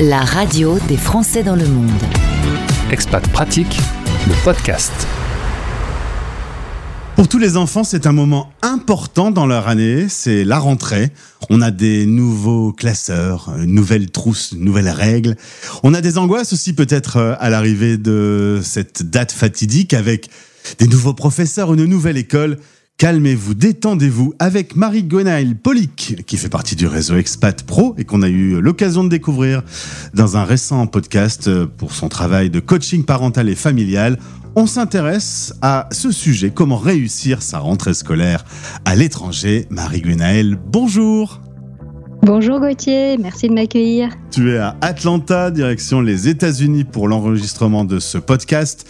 la radio des Français dans le monde. Expat Pratique, le podcast. Pour tous les enfants, c'est un moment important dans leur année, c'est la rentrée. On a des nouveaux classeurs, une nouvelle trousse, une nouvelle règle. On a des angoisses aussi peut-être euh, à l'arrivée de cette date fatidique avec des nouveaux professeurs, une nouvelle école. Calmez-vous, détendez-vous avec Marie Gwenaëlle Polic, qui fait partie du réseau Expat Pro et qu'on a eu l'occasion de découvrir dans un récent podcast pour son travail de coaching parental et familial. On s'intéresse à ce sujet, comment réussir sa rentrée scolaire à l'étranger. Marie Gwenaëlle, bonjour Bonjour Gauthier, merci de m'accueillir. Tu es à Atlanta, direction les États-Unis pour l'enregistrement de ce podcast.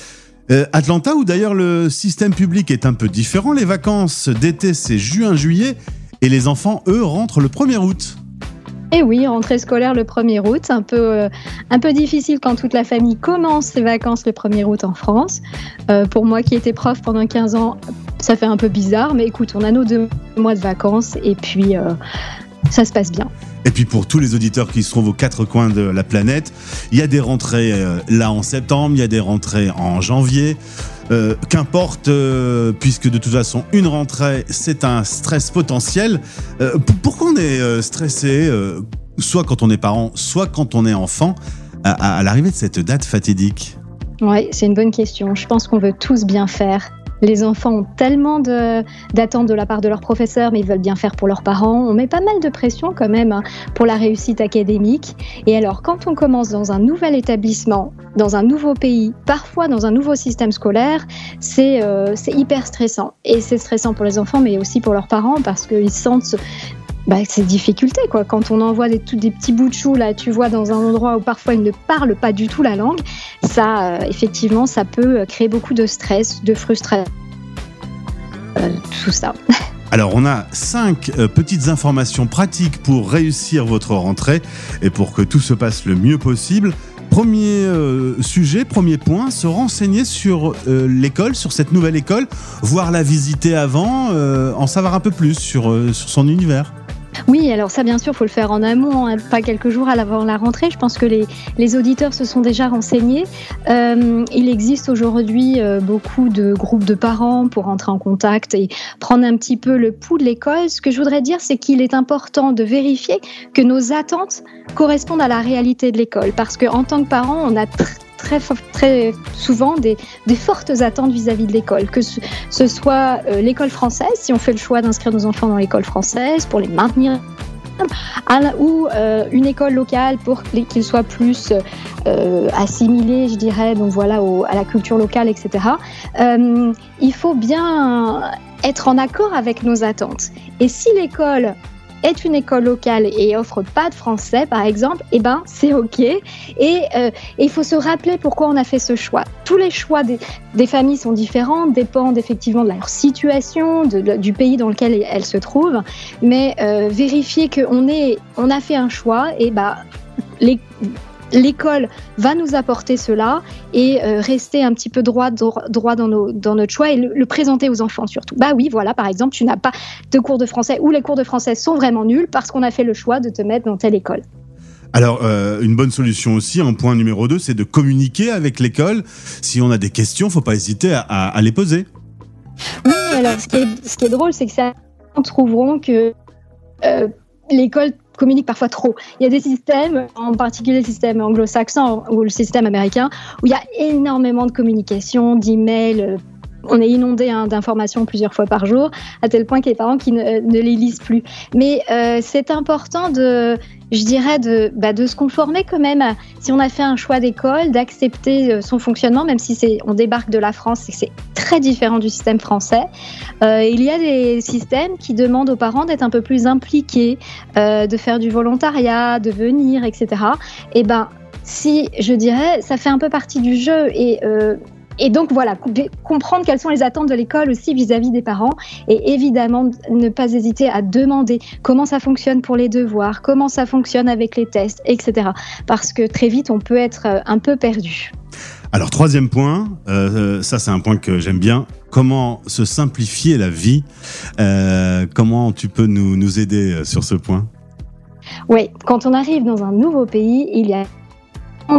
Euh, Atlanta, où d'ailleurs le système public est un peu différent. Les vacances d'été, c'est juin-juillet, et les enfants, eux, rentrent le 1er août. Et oui, rentrée scolaire le 1er août, un peu, euh, un peu difficile quand toute la famille commence ses vacances le 1er août en France. Euh, pour moi qui étais prof pendant 15 ans, ça fait un peu bizarre, mais écoute, on a nos deux mois de vacances et puis ça se passe bien. Et puis pour tous les auditeurs qui se trouvent aux quatre coins de la planète, il y a des rentrées euh, là en septembre, il y a des rentrées en janvier. Euh, Qu'importe, euh, puisque de toute façon, une rentrée, c'est un stress potentiel. Pourquoi on est stressé, soit quand on est parent, soit quand on est enfant, à, à l'arrivée de cette date fatidique? Oui, c'est une bonne question. Je pense qu'on veut tous bien faire. Les enfants ont tellement d'attentes de, la part de leurs professeurs, mais ils veulent bien faire pour leurs parents. On met pas mal de pression quand même hein, pour la réussite académique. Et alors, quand on commence dans un nouvel établissement, dans un nouveau pays, parfois dans un nouveau système scolaire, c'est euh, hyper stressant. Et c'est stressant pour les enfants, mais aussi pour leurs parents, parce qu'ils sentent bah, ces difficultés. Quoi. Quand on envoie des, tout, des petits bouts de chou, là, tu vois, dans un endroit où parfois ils ne parlent pas du tout la langue, ça, euh, effectivement, ça peut créer beaucoup de stress, de frustration, euh, tout ça. Alors, on a cinq euh, petites informations pratiques pour réussir votre rentrée et pour que tout se passe le mieux possible. Premier euh, sujet, premier point, se renseigner sur euh, l'école, sur cette nouvelle école, voir la visiter avant, euh, en savoir un peu plus sur, euh, sur son univers. Oui, alors ça, bien sûr, faut le faire en amont, hein, pas quelques jours avant la rentrée. Je pense que les, les auditeurs se sont déjà renseignés. Euh, il existe aujourd'hui euh, beaucoup de groupes de parents pour entrer en contact et prendre un petit peu le pouls de l'école. Ce que je voudrais dire, c'est qu'il est important de vérifier que nos attentes correspondent à la réalité de l'école. Parce qu'en tant que parent, on a très, souvent des, fortes attentes vis-à-vis -vis de l'école, que ce, soit euh, l'école française, si on fait le choix d'inscrire nos enfants dans l'école française pour les maintenir ou euh, une école locale pour qu'ils soient plus euh, assimilés, je dirais, donc voilà, à la culture locale, etc. Il faut bien être en accord avec nos attentes. Et si l'école est une école locale et offre pas de français, par exemple, eh ben c'est ok. Et euh, il faut se rappeler pourquoi on a fait ce choix. Tous les choix des, familles sont différents, dépendent effectivement de leur situation, de, du pays dans lequel elles se trouvent, mais euh, vérifier qu'on on a fait un choix et bah les l'école va nous apporter cela et euh, rester un petit peu droit, dans, nos, dans, notre choix et le, le, présenter aux enfants surtout. Bah oui, voilà, par exemple, tu n'as pas de cours de français ou les cours de français sont vraiment nuls parce qu'on a fait le choix de te mettre dans telle école. Alors, euh, une bonne solution aussi, un point numéro 2, c'est de communiquer avec l'école. Si on a des questions, faut pas hésiter à, à, à les poser. Oui, alors ce qui est, ce qui est drôle, c'est que ça trouveront que euh, l'école communique parfois trop. Il y a des systèmes, en particulier le système anglo-saxon ou le système américain, où il y a énormément de communication, d'emails. On est inondé hein, d'informations plusieurs fois par jour, à tel point qu'il y a parents qui ne, ne les lisent plus. Mais euh, c'est important de, je dirais, de, bah, se conformer quand même, si on a fait un choix d'école, d'accepter euh, son fonctionnement, même si on débarque de la France et que c'est très différent du système français. Euh, il y a des systèmes qui demandent aux parents d'être un peu plus impliqués, euh, de faire du volontariat, de venir, etc. Et ben, si, je dirais, ça fait un peu partie du jeu et euh, et donc voilà, comprendre quelles sont les attentes de l'école aussi vis-à-vis -vis des parents et évidemment ne pas hésiter à demander comment ça fonctionne pour les devoirs, comment ça fonctionne avec les tests, etc. Parce que très vite on peut être un peu perdu. Alors troisième point, euh, ça c'est un point que j'aime bien, comment se simplifier la vie. Euh, comment tu peux nous, nous aider sur ce point? Oui, quand on arrive dans un nouveau pays, il y a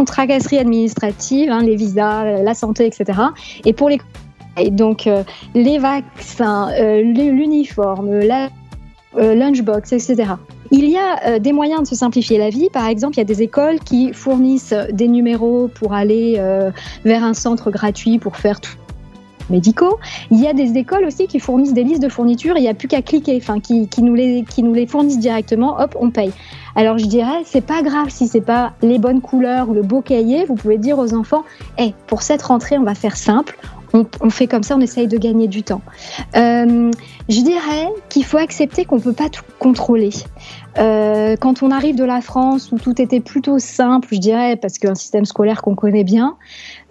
tracasseries administratives, hein, les visas, la santé, etc. Et pour les donc les vaccins, l'uniforme, la lunchbox, etc. Il y a des moyens de se simplifier la vie. Par exemple, il y a des écoles qui fournissent des numéros pour aller vers un centre gratuit pour faire tout médicaux. Il y a des écoles aussi qui fournissent des listes de fournitures, il n'y a plus qu'à cliquer, enfin qui, nous les, qui nous les fournissent directement, hop, on paye. Alors je dirais, c'est pas grave si c'est pas les bonnes couleurs ou le beau cahier, vous pouvez dire aux enfants, hey, pour cette rentrée, on va faire simple, on, fait comme ça, on essaye de gagner du temps. Euh, je dirais qu'il faut accepter qu'on ne peut pas tout contrôler. Euh, quand on arrive de la France où tout était plutôt simple, je dirais, parce qu'un système scolaire qu'on connaît bien,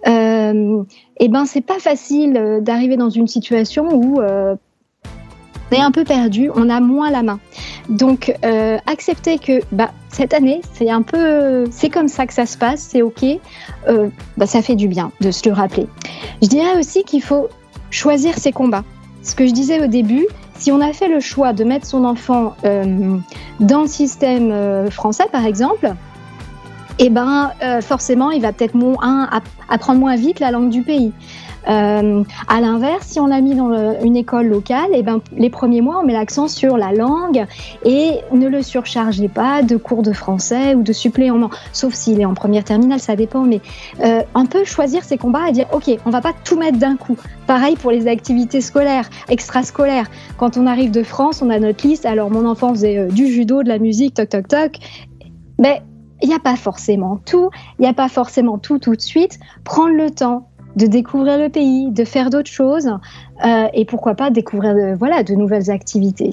euh, eh ben c'est pas facile d'arriver dans une situation où on est un peu perdu, on a moins la main. Donc euh, accepter que bah, cette année c'est un peu, c'est comme ça que ça se passe, c'est ok, bah, ça fait du bien de se le rappeler. Je dirais aussi qu'il faut choisir ses combats. Ce que je disais au début, si on a fait le choix de mettre son enfant dans le système français par exemple, eh ben euh, forcément, il va peut-être apprendre moins vite la langue du pays. Euh, à l'inverse, si on l'a mis dans une école locale, eh ben, les premiers mois, on met l'accent sur la langue et ne le surchargez pas de cours de français ou de suppléants, sauf s'il est en première terminale, ça dépend, mais euh, on peut choisir ses combats et dire, OK, on va pas tout mettre d'un coup. Pareil pour les activités scolaires, extrascolaires. Quand on arrive de France, on a notre liste, alors mon enfant faisait euh, du judo, de la musique, toc, toc, toc. Mais il n'y a pas forcément tout, il n'y a pas forcément tout tout de suite. Prendre le temps de découvrir le pays, de faire d'autres choses euh, et pourquoi pas découvrir de, voilà, de nouvelles activités.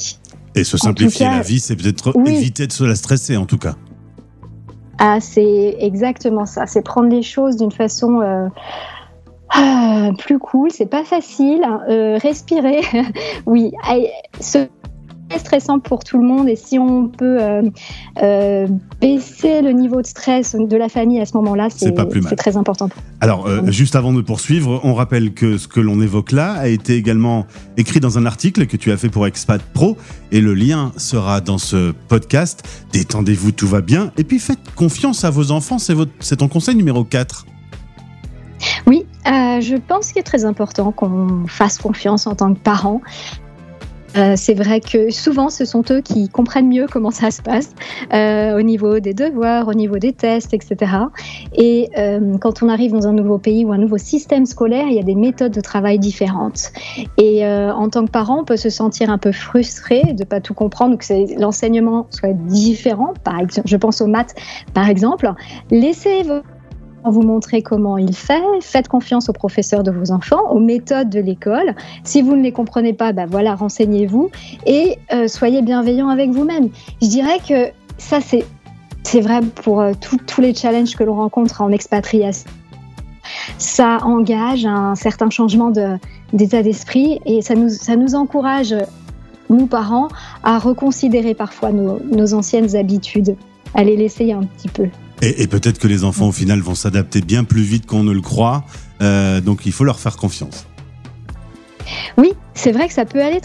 Et se simplifier la vie, c'est peut-être éviter de se la stresser en tout cas. Ah, c'est exactement ça. C'est prendre les choses d'une façon euh, ah, plus cool. C'est pas facile. Euh, respirer, oui. Se stressant pour tout le monde et si on peut euh, euh, baisser le niveau de stress de la famille à ce moment-là, c'est très important. Alors, euh, juste avant de poursuivre, on rappelle que ce que l'on évoque là a été également écrit dans un article que tu as fait pour Expat Pro et le lien sera dans ce podcast. Détendez-vous, tout va bien. Et puis faites confiance à vos enfants, c'est ton conseil numéro 4. Oui, je pense qu'il est très important qu'on fasse confiance en tant que parents. Euh, c'est vrai que souvent, ce sont eux qui comprennent mieux comment ça se passe euh, au niveau des devoirs, au niveau des tests, etc. Et euh, quand on arrive dans un nouveau pays ou un nouveau système scolaire, il y a des méthodes de travail différentes. Et en tant que parent, on peut se sentir un peu frustré de ne pas tout comprendre ou que l'enseignement soit différent. Par exemple, je pense aux maths, par exemple. Laissez vous montrer comment il fait. Faites confiance aux professeurs de vos enfants, aux méthodes de l'école. Si vous ne les comprenez pas, ben voilà, renseignez-vous et euh, soyez bienveillant avec vous-même. Je dirais que ça, c'est c'est vrai pour euh, tous les challenges que l'on rencontre en expatriation. Ça engage un certain changement d'état d'esprit et ça nous, ça nous encourage, nous parents, à reconsidérer parfois nos, nos anciennes habitudes, à les laisser un petit peu. Et, peut-être que les enfants, au final, vont s'adapter bien plus vite qu'on ne le croit. Euh, donc, il faut leur faire confiance. Oui, c'est vrai que ça peut aller.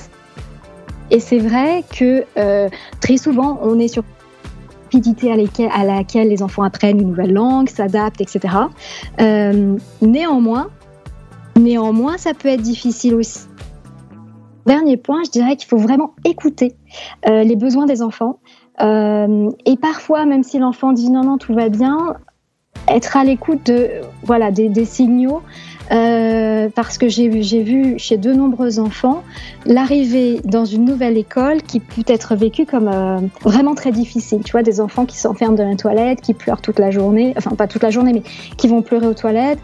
Et c'est vrai que euh, très souvent, on est sur rapidité à, laquelle les enfants apprennent une nouvelle langue, s'adaptent, etc. Euh, néanmoins, néanmoins, ça peut être difficile aussi. Dernier point, je dirais qu'il faut vraiment écouter les besoins des enfants. Euh, et parfois, même si l'enfant dit non, non, tout va bien, être à l'écoute de voilà des, signaux. Euh, parce que j'ai vu chez de nombreux enfants l'arrivée dans une nouvelle école qui peut être vécue comme euh, vraiment très difficile. Tu vois, des enfants qui s'enferment dans la toilette, qui pleurent toute la journée, enfin pas toute la journée, mais qui vont pleurer aux toilettes.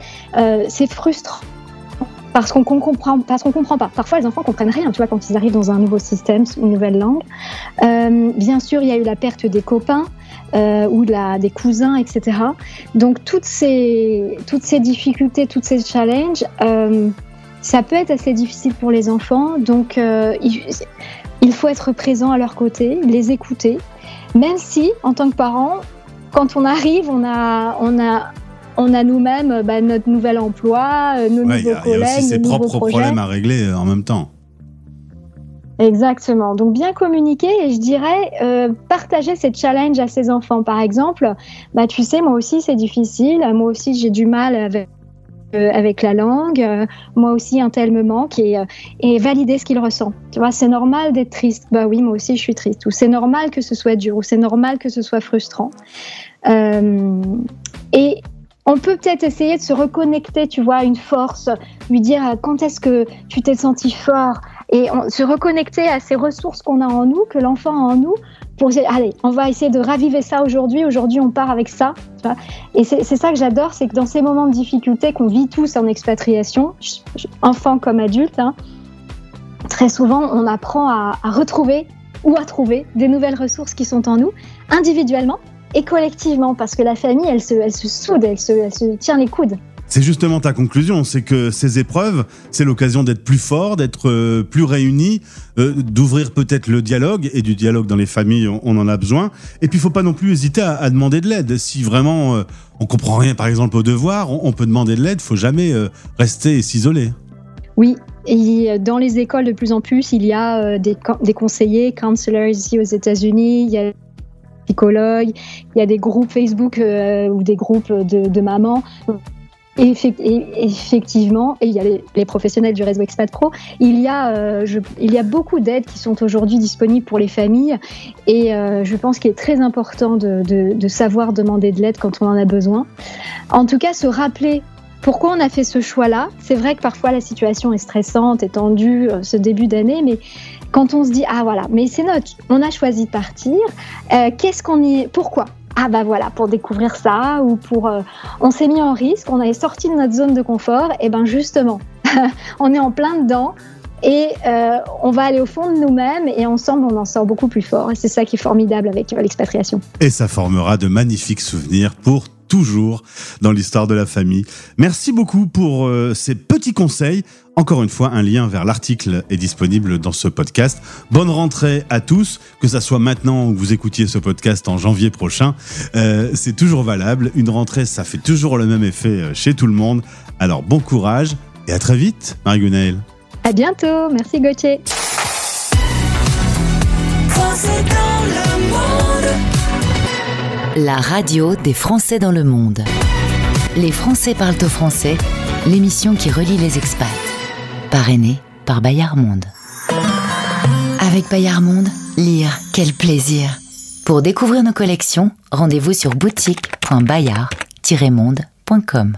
c'est frustrant parce qu'on comprend, parce qu'on comprend pas. Parfois, les enfants comprennent rien, tu vois, quand ils arrivent dans un nouveau système, une nouvelle langue. Euh, bien sûr, il y a eu la perte des copains euh, ou des cousins, etc. Donc, toutes ces, difficultés, toutes ces challenges, euh, ça peut être assez difficile pour les enfants. Donc, il, faut être présent à leur côté, les écouter, même si, en tant que parent, quand on arrive, on a on a nous-mêmes bah, notre nouvel emploi, euh, nos nouveaux collègues. Il y a aussi ses propres problèmes à régler euh, en même temps. Exactement. Donc bien communiquer et je dirais euh, partager ces challenges à ses enfants. Par exemple, bah tu sais, moi aussi c'est difficile. Moi aussi j'ai du mal avec euh, avec la langue. Euh, moi aussi, un tel me manque et, euh, et valider ce qu'il ressent. Tu vois, c'est normal d'être triste. Bah oui, moi aussi, je suis triste. Ou c'est normal que ce soit dur. Ou c'est normal que ce soit frustrant. Euh, et on peut peut-être essayer de se reconnecter, tu vois, à une force, lui dire quand est-ce que tu t'es senti fort? Et se reconnecter à ces ressources qu'on a en nous, que l'enfant a en nous, pour dire, allez, on va essayer de raviver ça aujourd'hui, aujourd'hui on part avec ça. Et c'est ça que j'adore, c'est que dans ces moments de difficulté qu'on vit tous en expatriation, enfant comme adulte, hein, très souvent on apprend à retrouver ou à trouver des nouvelles ressources qui sont en nous, individuellement, et collectivement, parce que la famille, elle se, elle se soude, elle se, elle se tient les coudes. C'est justement ta conclusion, c'est que ces épreuves, c'est l'occasion d'être plus fort, d'être euh, plus réunis, euh, d'ouvrir peut-être le dialogue, et du dialogue dans les familles, on, on en a besoin. Et puis, il faut pas non plus hésiter à, à demander de l'aide. Si vraiment euh, on comprend rien, par exemple, au devoir, on, on peut demander de l'aide, faut jamais euh, rester et s'isoler. Oui, et dans les écoles, de plus en plus, il y a des, des conseillers, counselors ici aux États-Unis, il y a psychologues, il y a des groupes Facebook euh, ou des groupes de, mamans. Et effectivement, et il y a les, professionnels du réseau Expat Pro, il y a, euh, il y a beaucoup d'aides qui sont aujourd'hui disponibles pour les familles. Et euh, je pense qu'il est très important de savoir demander de l'aide quand on en a besoin. En tout cas, se rappeler pourquoi on a fait ce choix-là? C'est vrai que parfois la situation est stressante et tendue euh, ce début d'année, mais quand on se dit ah voilà, mais c'est notre, on a choisi de partir. Euh, Qu'est-ce qu'on y, pourquoi? Ah bah voilà, pour découvrir ça ou pour, euh, on s'est mis en risque, on est sorti de notre zone de confort. Et ben justement, on est en plein dedans. Et on va aller au fond de nous-mêmes et ensemble on en sort beaucoup plus fort. Et c'est ça qui est formidable avec l'expatriation. Et ça formera de magnifiques souvenirs pour toujours dans l'histoire de la famille. Merci beaucoup pour euh, ces petits conseils. Encore une fois, un lien vers l'article est disponible dans ce podcast. Bonne rentrée à tous, que ça soit maintenant ou que vous écoutiez ce podcast en janvier prochain. Euh, c'est toujours valable. Une rentrée, ça fait toujours le même effet euh, chez tout le monde. Alors bon courage et à très vite, Marie-Gunaël. À bientôt. Merci Gauthier. La radio des Français dans le monde. Les Français parlent au français, l'émission qui relie les expats. Parrainée par Bayard Monde. Avec Bayard Monde, lire, quel plaisir. Pour découvrir nos collections, rendez-vous sur boutique.bayard-monde.com.